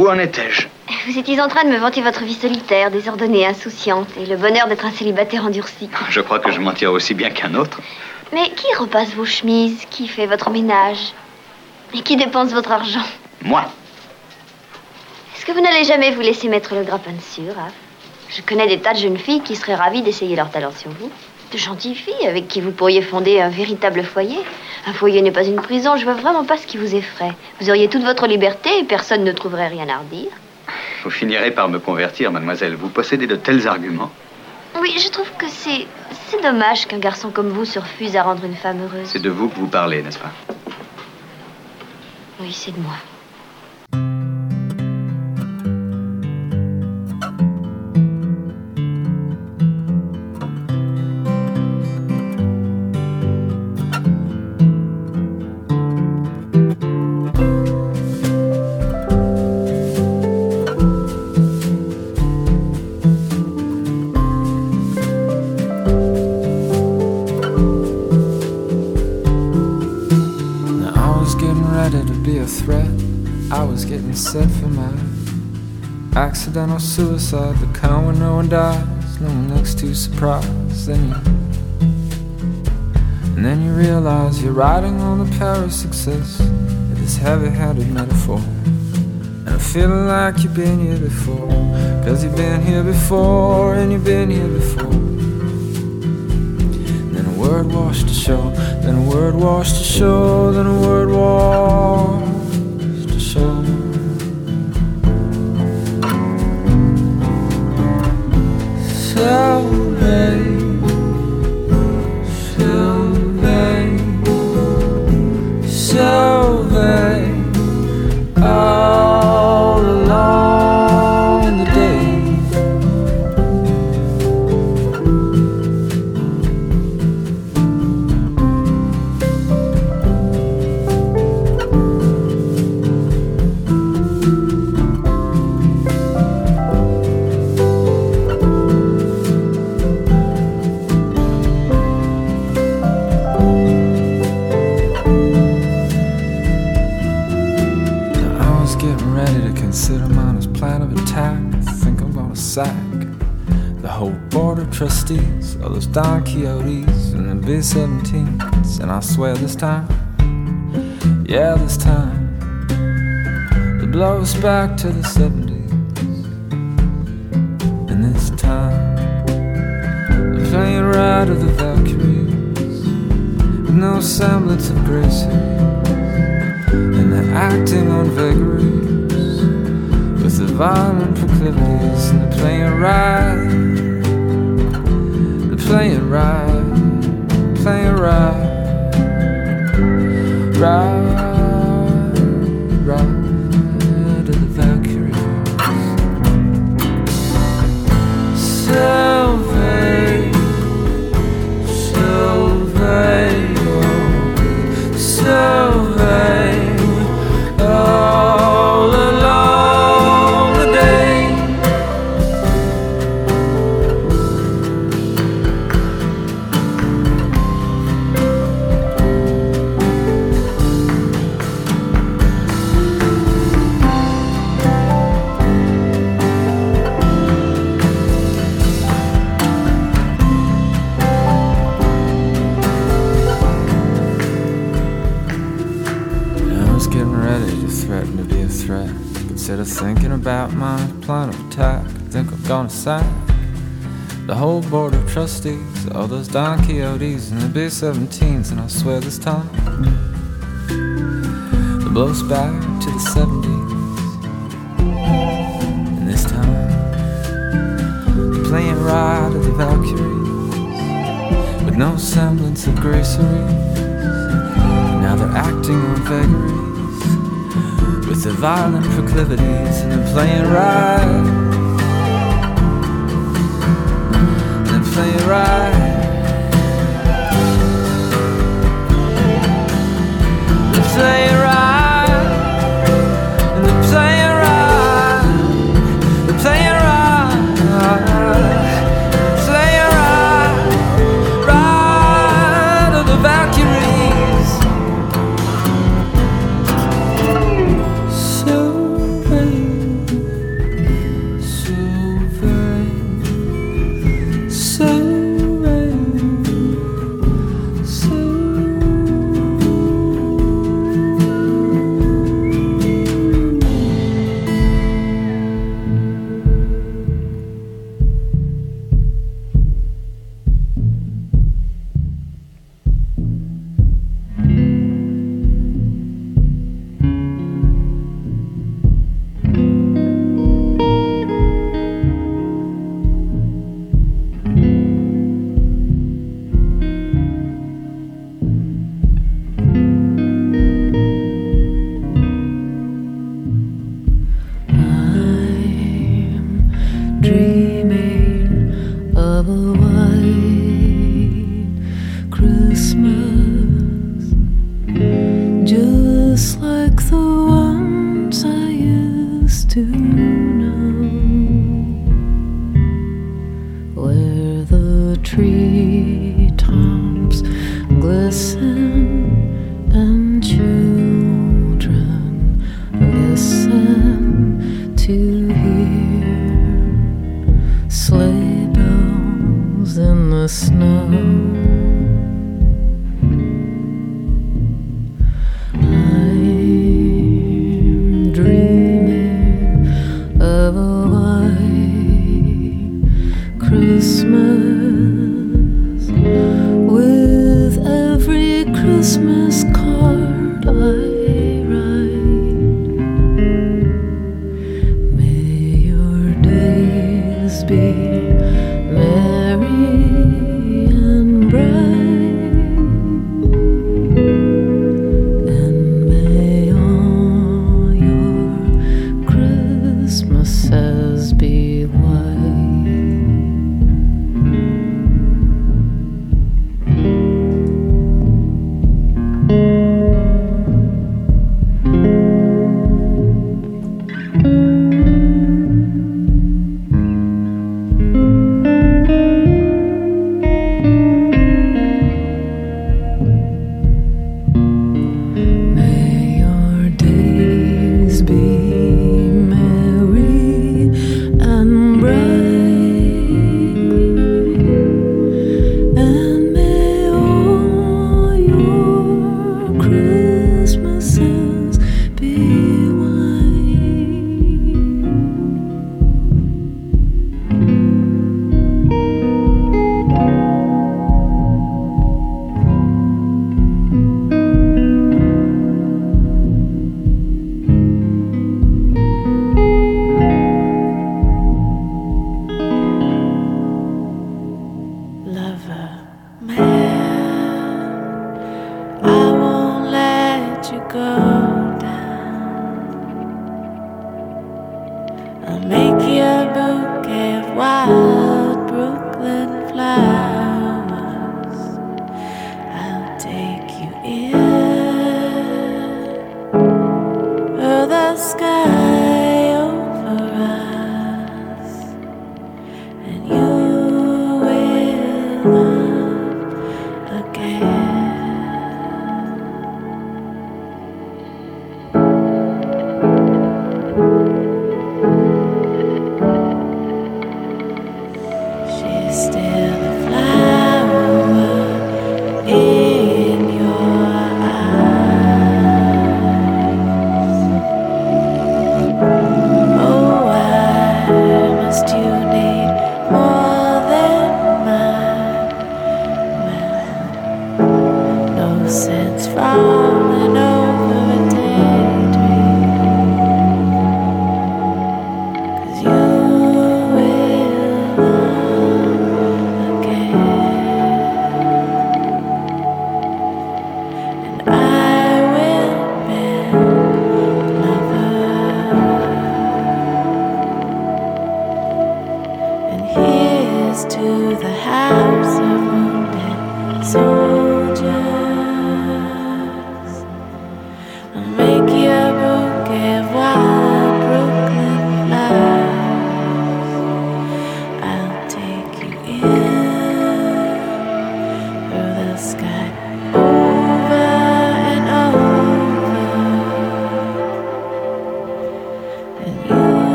Où en étais-je? Vous étiez en train de me vanter votre vie solitaire, désordonnée, insouciante, et le bonheur d'être un célibataire endurci. Je crois que je m'en tire aussi bien qu'un autre. Mais qui repasse vos chemises? Qui fait votre ménage? Et qui dépense votre argent? Moi. Est-ce que vous n'allez jamais vous laisser mettre le grappin dessus, Raph Je connais des tas de jeunes filles qui seraient ravies d'essayer leur talent sur vous. De gentilles filles avec qui vous pourriez fonder un véritable foyer. Un foyer n'est pas une prison, je vois vraiment pas ce qui vous effraie. Vous auriez toute votre liberté et personne ne trouverait rien à redire. Vous finirez par me convertir, mademoiselle. Vous possédez de tels arguments. Oui, je trouve que c'est. C'est dommage qu'un garçon comme vous se refuse à rendre une femme heureuse. C'est de vous que vous parlez, n'est-ce pas? Oui, c'est de moi. Set for my accidental suicide, the kind where no one dies, no one looks too surprised. Then you, and then you realize you're riding on the power of success with this heavy-handed metaphor. And I feel like you've been here before, cause you've been here before, and you've been here before. Then a word washed ashore, then a word washed ashore, then a word washed Quixotes and the B-17s. And I swear this time, yeah, this time, the blow us back to the 70s. And this time, the plane right of the Valkyries with no semblance of grace and they're acting on vagaries with the violent proclivities and they're playing right playing right about my plan of attack, I think I'm gonna sack the whole board of trustees, all those Don Quixotes and the B-17s, and I swear this time it blows back to the 70s. And this time, playing ride of the Valkyries with no semblance of gracery. Now they're acting on vagaries with the violent proclivities, and they're playing right. And they're playing right. They're playing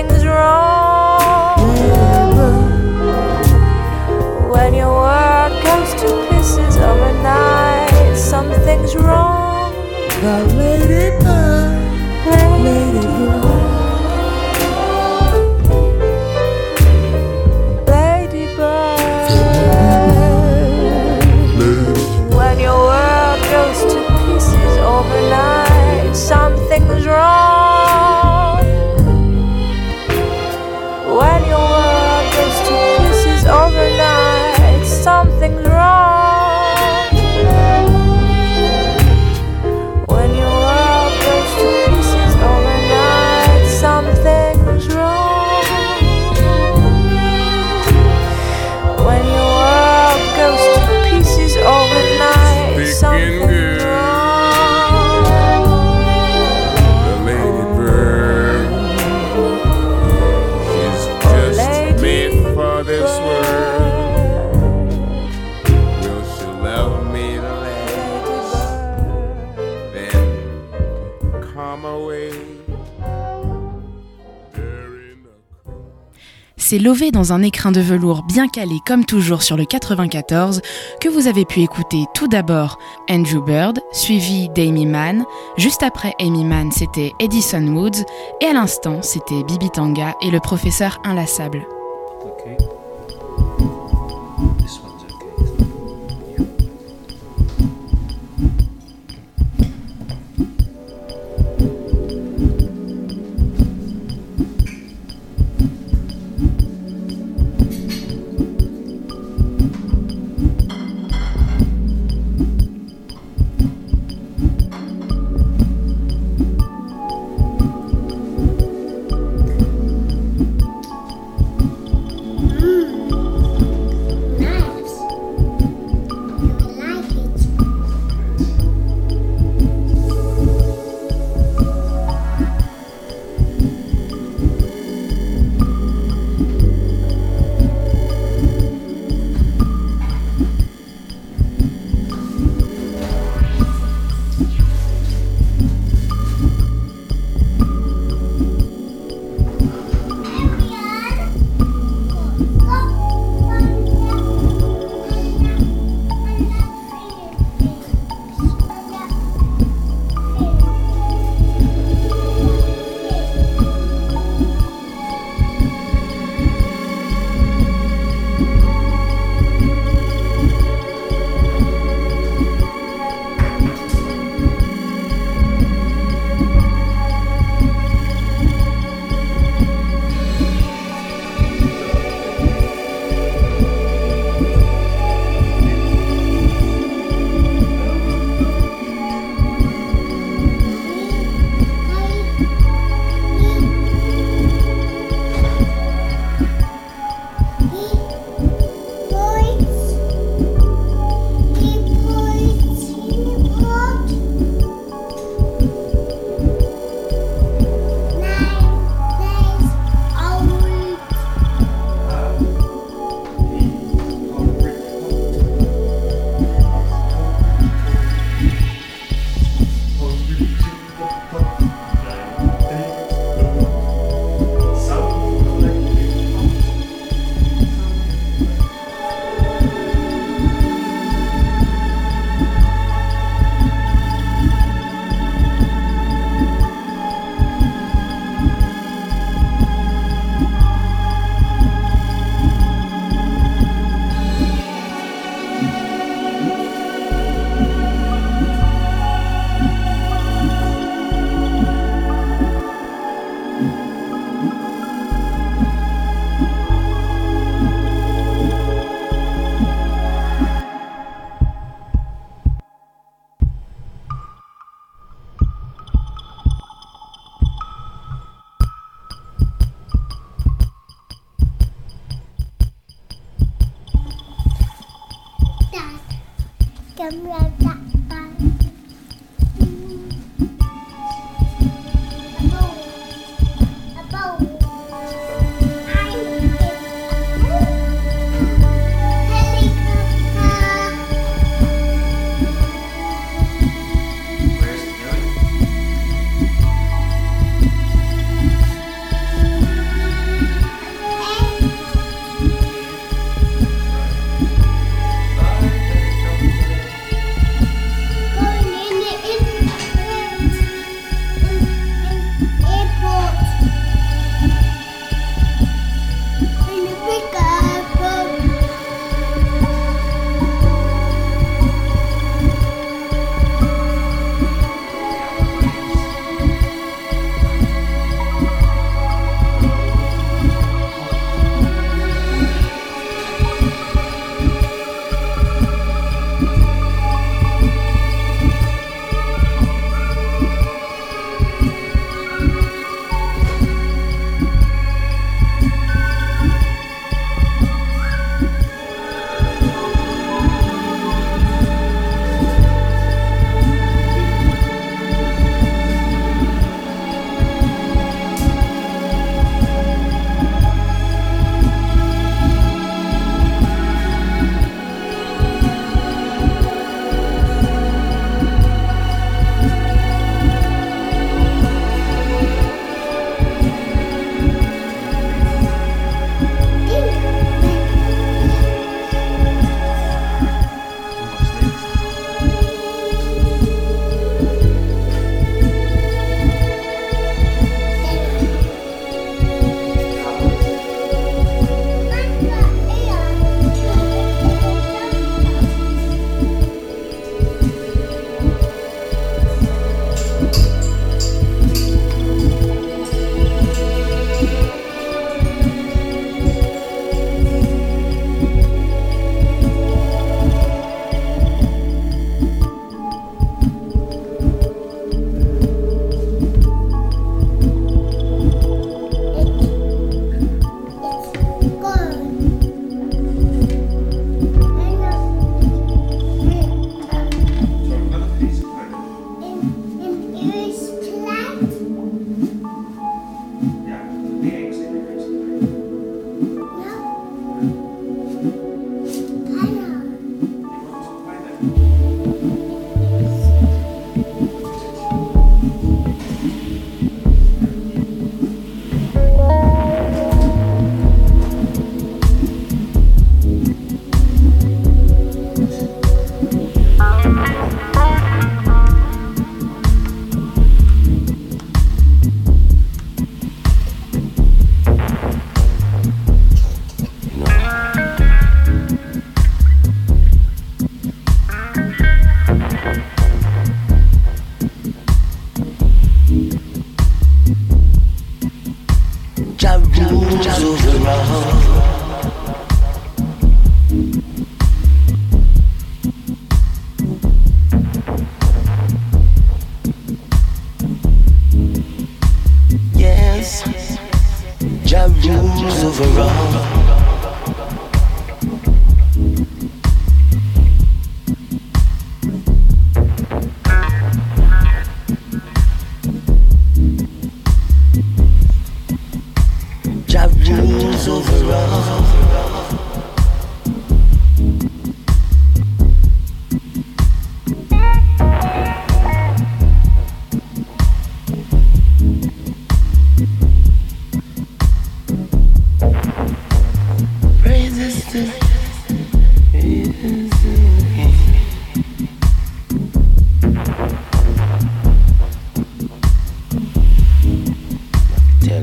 something's wrong. When your world goes to pieces overnight, something's wrong. Ladybird, ladybird. Ladybird. When your world goes to pieces overnight, something's wrong. C'est lové dans un écrin de velours bien calé comme toujours sur le 94 que vous avez pu écouter tout d'abord Andrew Bird, suivi d'Amy Mann. Juste après Amy Mann, c'était Edison Woods. Et à l'instant, c'était Bibi Tanga et le professeur inlassable.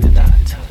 that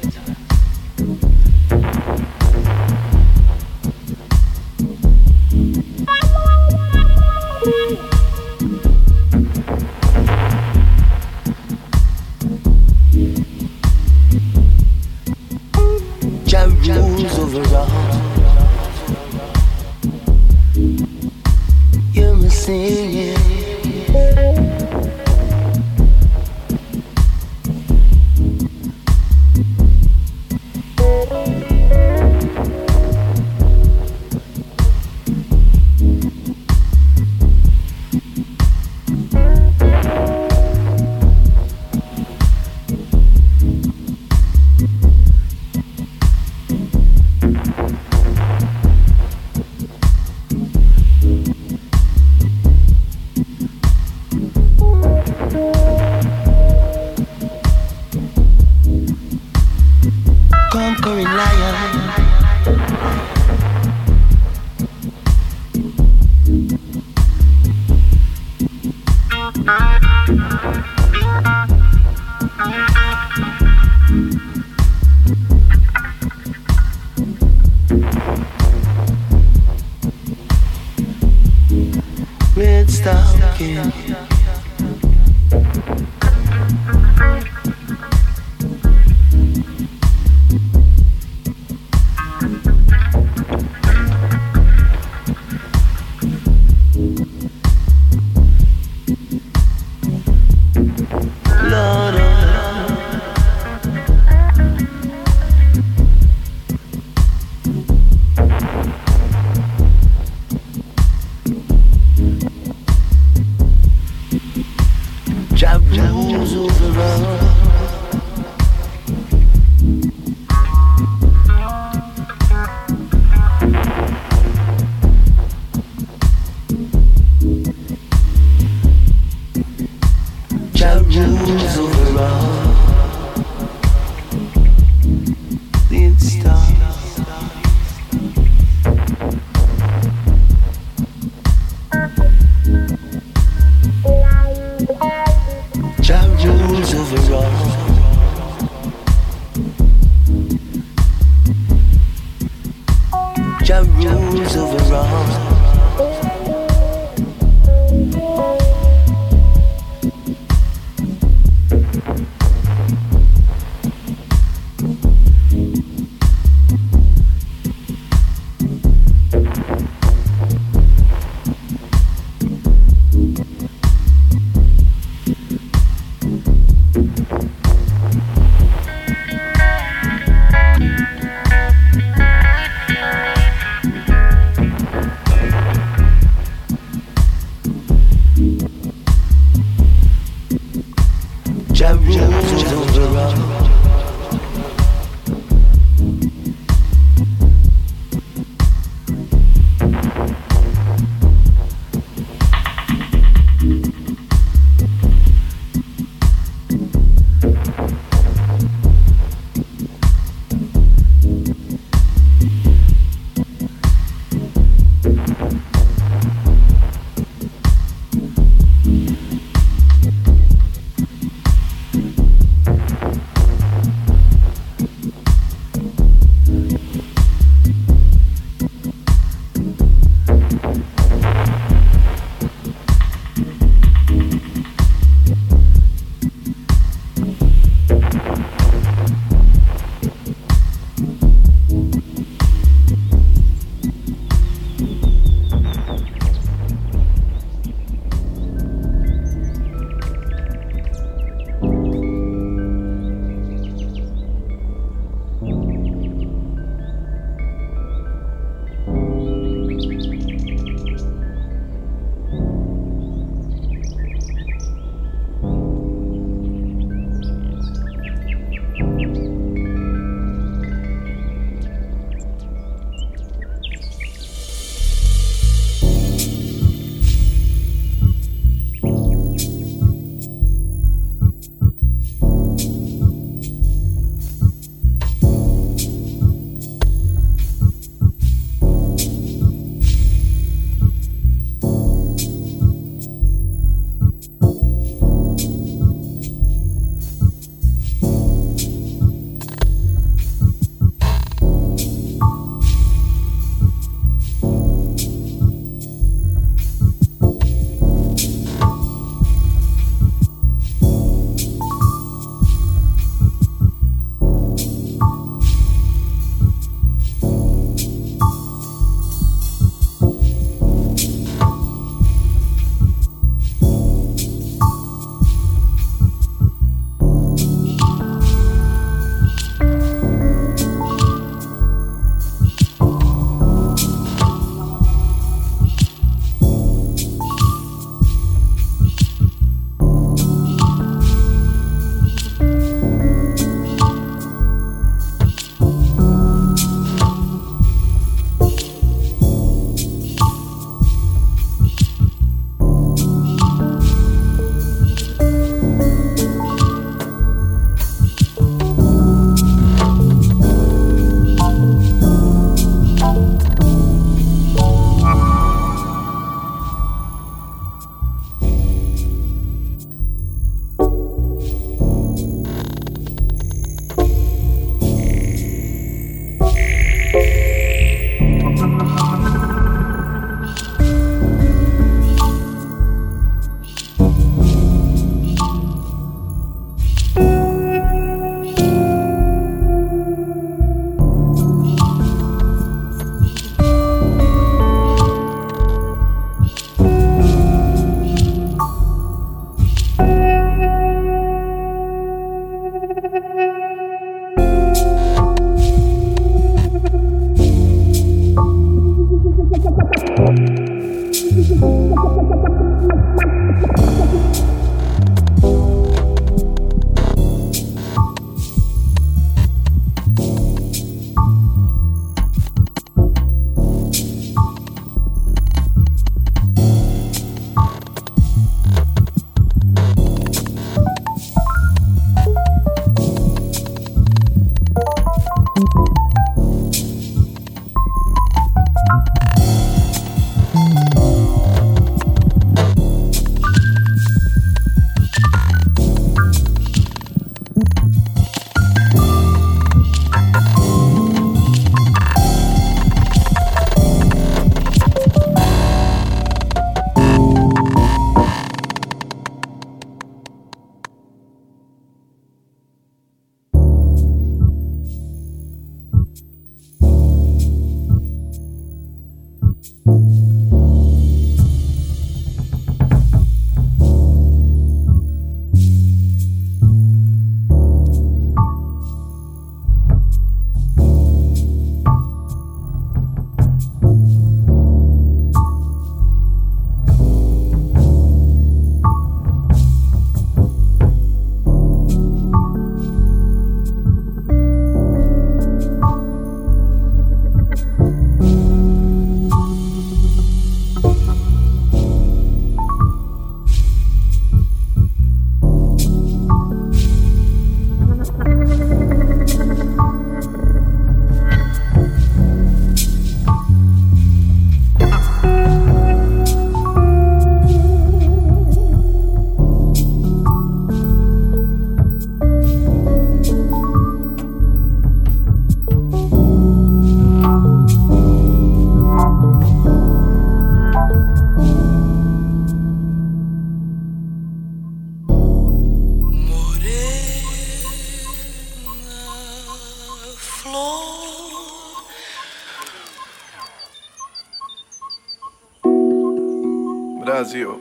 Brasil.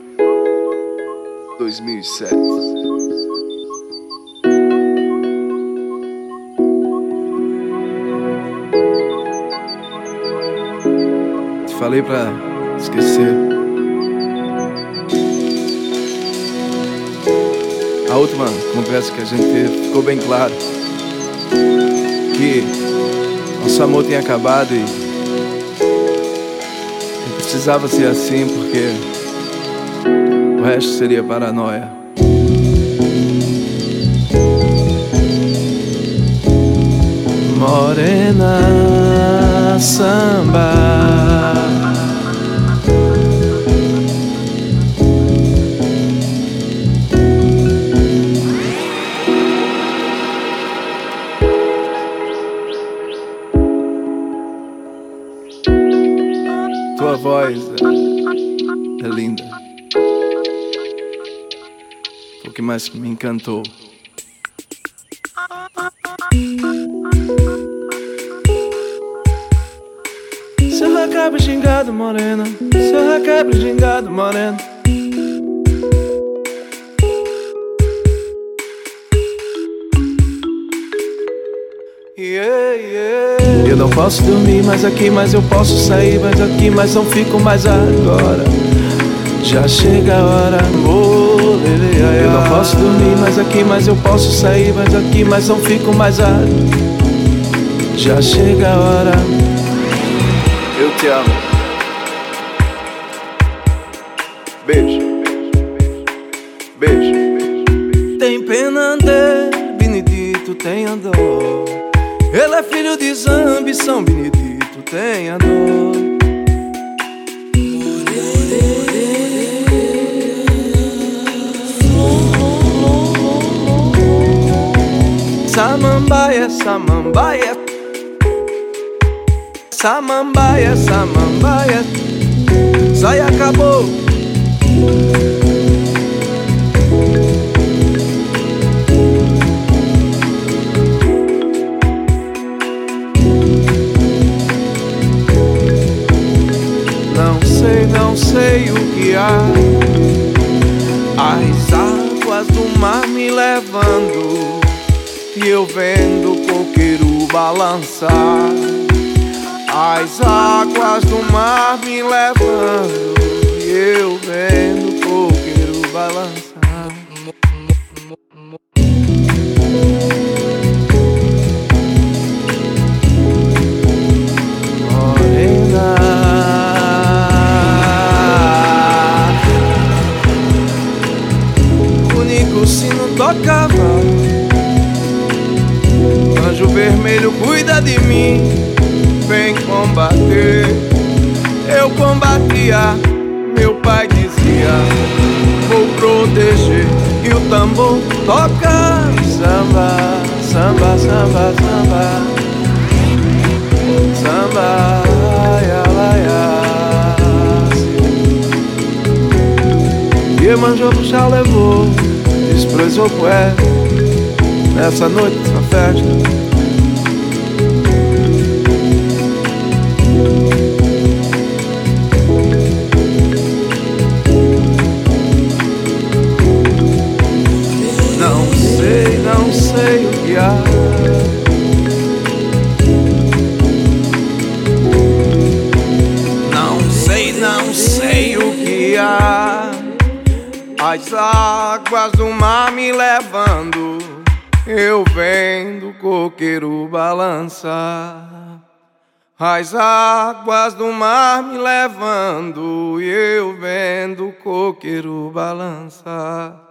2007 Te falei pra esquecer. A última conversa que a gente teve ficou bem claro que nosso amor tinha acabado e precisava ser assim porque o resto seria paranoia. Morena samba. O que me encantou. Seu recabre gingado, morena. Seu recabre gingado, morena. Yeah, yeah. Eu não posso dormir mais aqui, mas eu posso sair mais aqui, mas não fico mais agora. Já chega a hora, ai, Eu não posso dormir mais aqui, mas eu posso sair mais aqui, mas não fico mais agora. Já chega a hora. Eu te amo. Beijo. Beijo. Tem pena de Benedito, tenha dor. Ele é filho de Zambi, São Benedito, tenha dor. Samambaia, samambaia. Samambaia, samambaia. Sai acabou. Não sei, não sei o que há. As águas do mar me levando. E eu vendo o coqueiro balançar As águas do mar me levando E eu vendo o coqueiro balançar Morena. Tocava anjo vermelho cuida de mim. Vem combater. Eu combatia, meu pai dizia. Vou proteger. E o tambor toca samba, samba, samba, samba. Samba, ia, ia, ia. E manjou puxar levou, desprezou o poeta. Nessa noite, na festa, sei que há. Não sei, não sei o que há. As águas do mar me levando, eu vendo o coqueiro balançar. As águas do mar me levando, eu vendo o coqueiro balançar.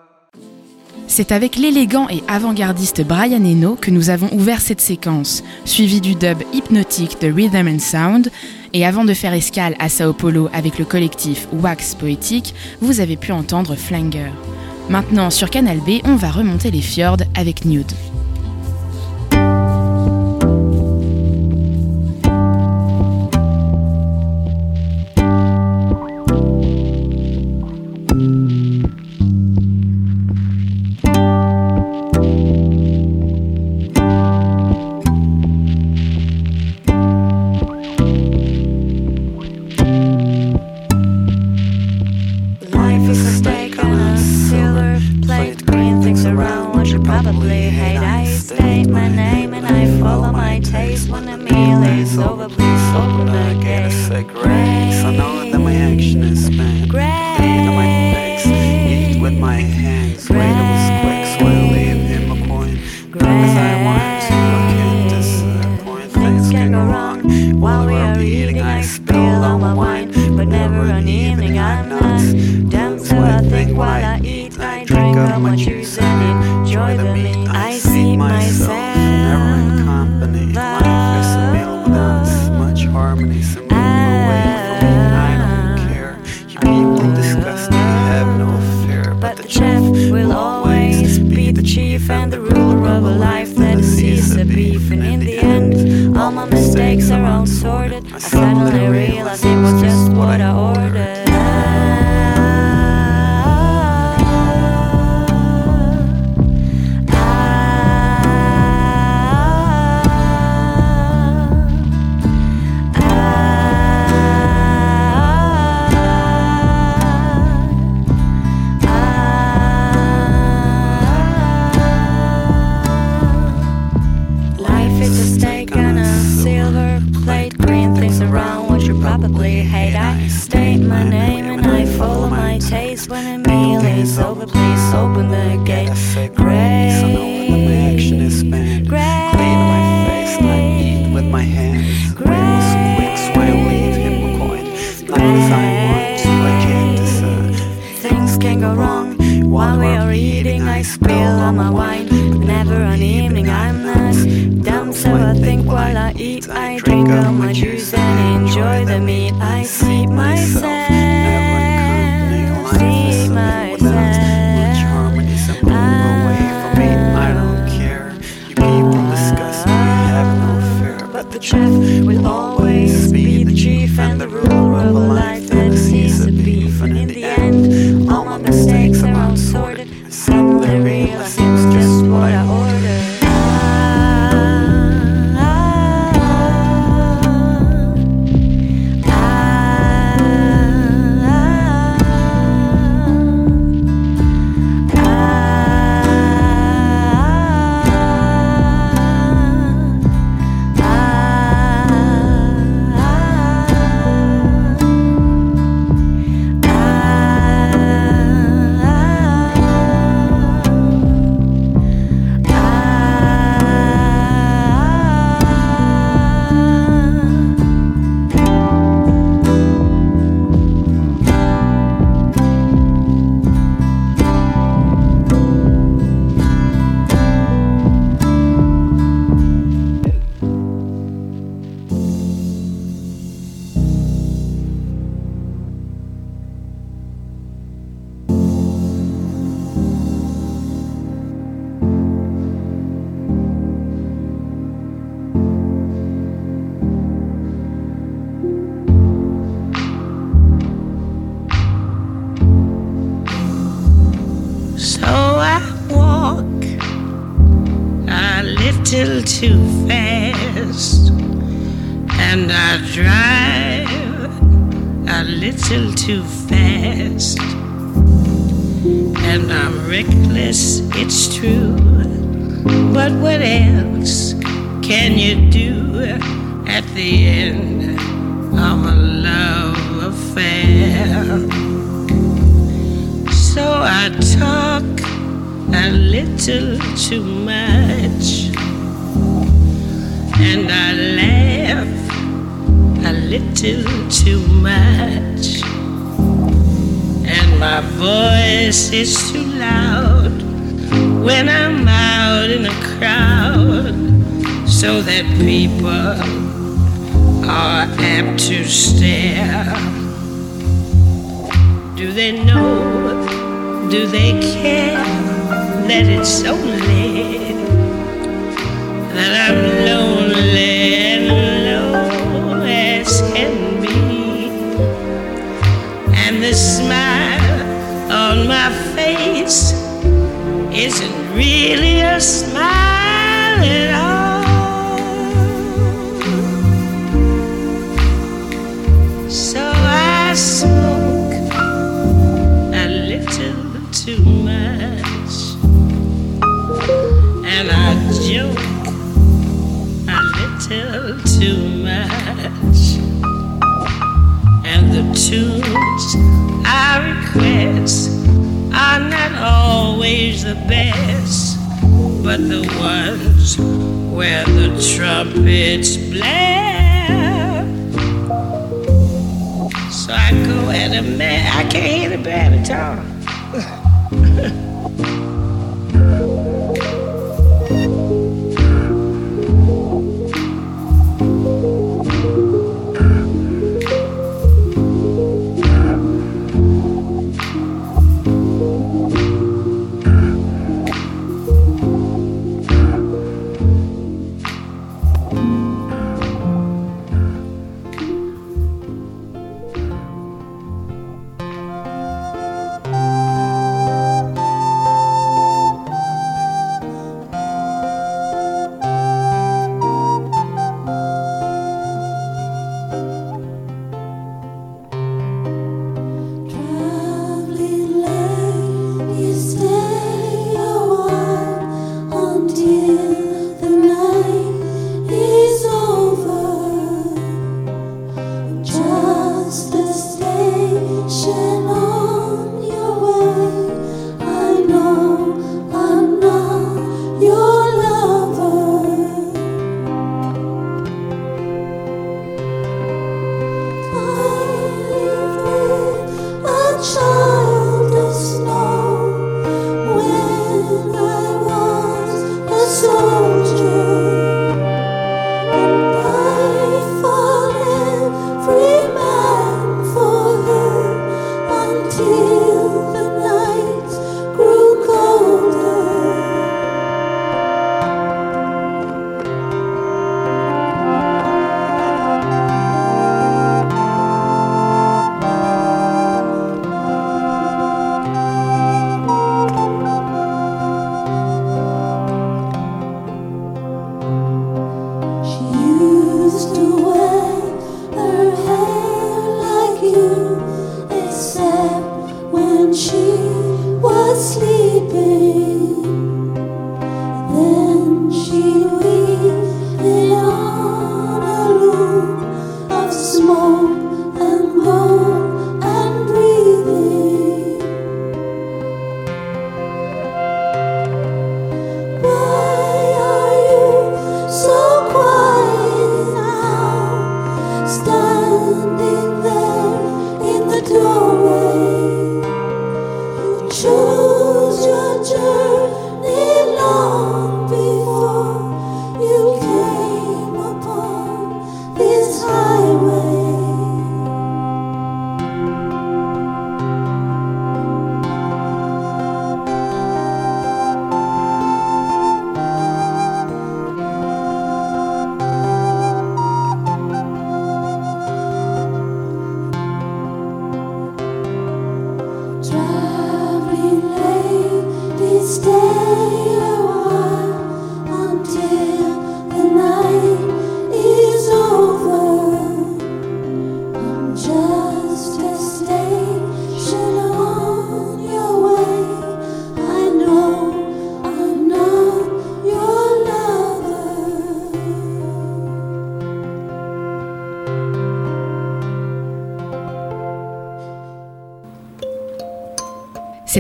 C'est avec l'élégant et avant-gardiste Brian Eno que nous avons ouvert cette séquence, suivie du dub hypnotique de Rhythm and Sound. Et avant de faire escale à Sao Paulo avec le collectif Wax Poétique, vous avez pu entendre Flanger. Maintenant, sur Canal B, on va remonter les fjords avec Nude. traffic. Can you do at the end? Of a love affair? So I talk a little too much, and I laugh a little too much, and my voice is too loud when I'm out in a crowd, so that people are apt to stare. Do they know? Do they care that it's only that I'm lonely and low as can be? And the smile on my face isn't really a smile best, but the ones where the trumpets blare. So I go at a man, I can't hear the band at all.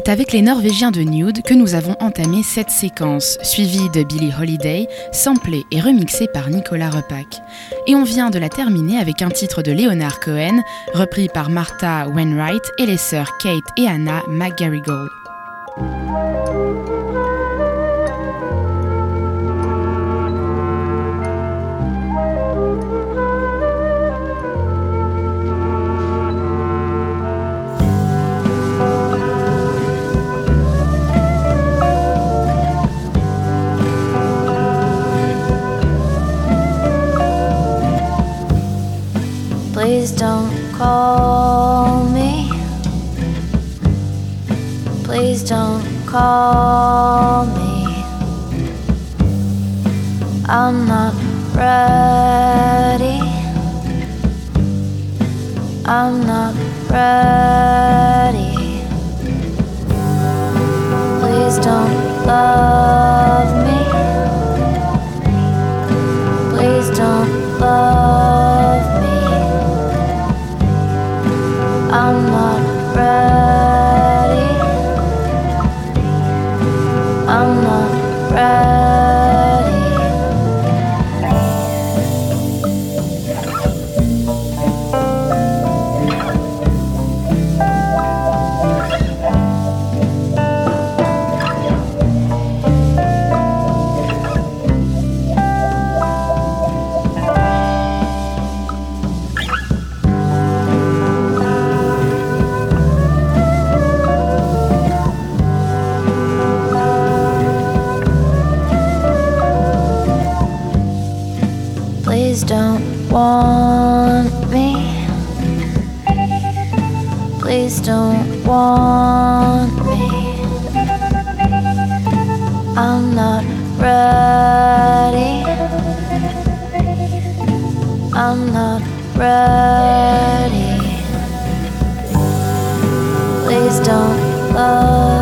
C'est avec les Norvégiens de Nude que nous avons entamé cette séquence, suivie de Billie Holiday, samplée et remixée par Nicolas Repac. Et on vient de la terminer avec un titre de Leonard Cohen, repris par Martha Wainwright et les sœurs Kate et Anna McGarrigle. Don't call me. Please don't call me. I'm not ready. I'm not ready. Please don't love me. Please don't love I'm not ready. Want me. I'm not ready. I'm not ready. Please don't love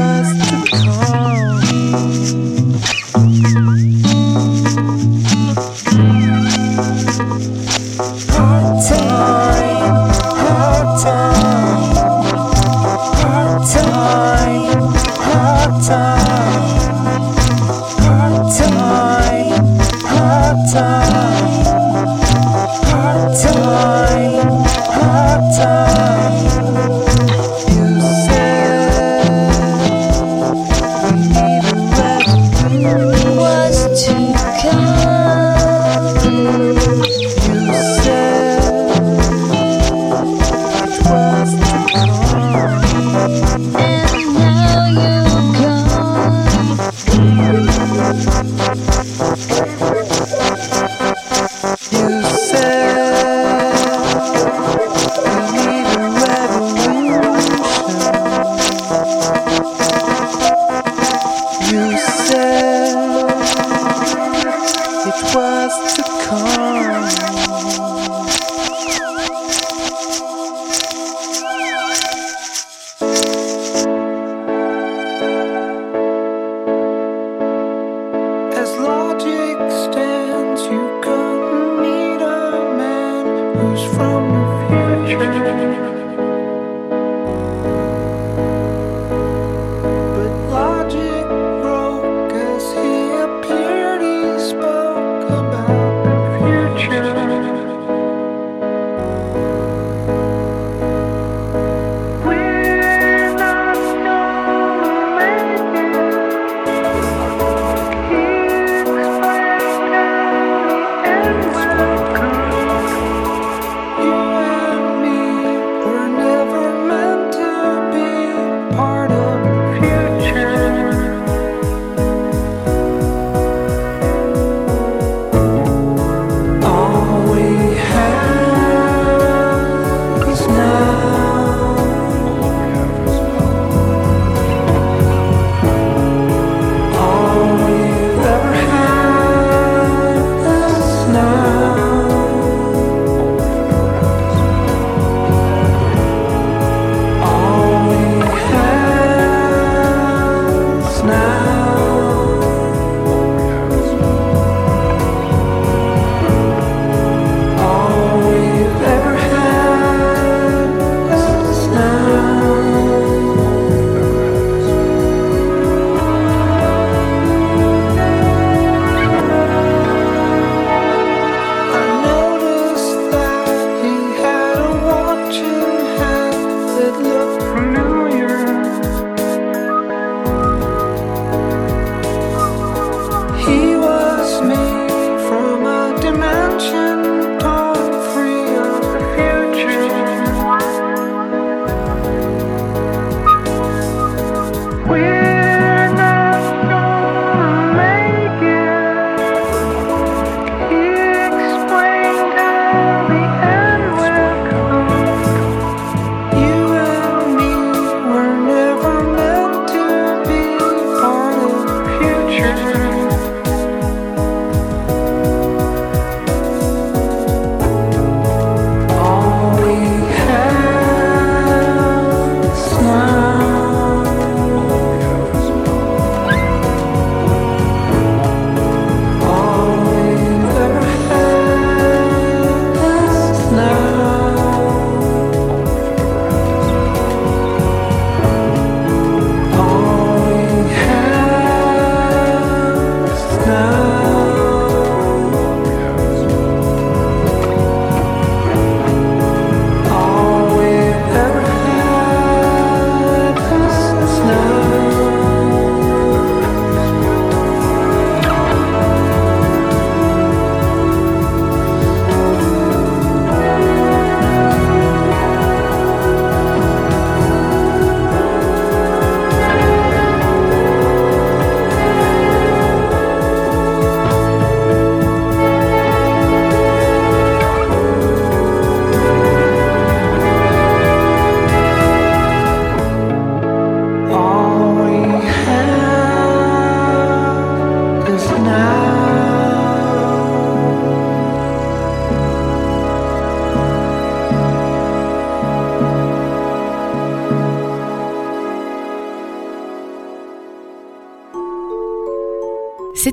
it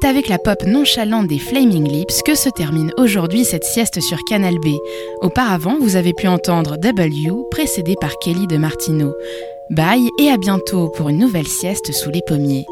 avec la pop nonchalante des Flaming Lips que se termine aujourd'hui cette sieste sur Canal B. Auparavant, vous avez pu entendre W, précédé par Kelly de Martino. Bye et à bientôt pour une nouvelle sieste sous les pommiers.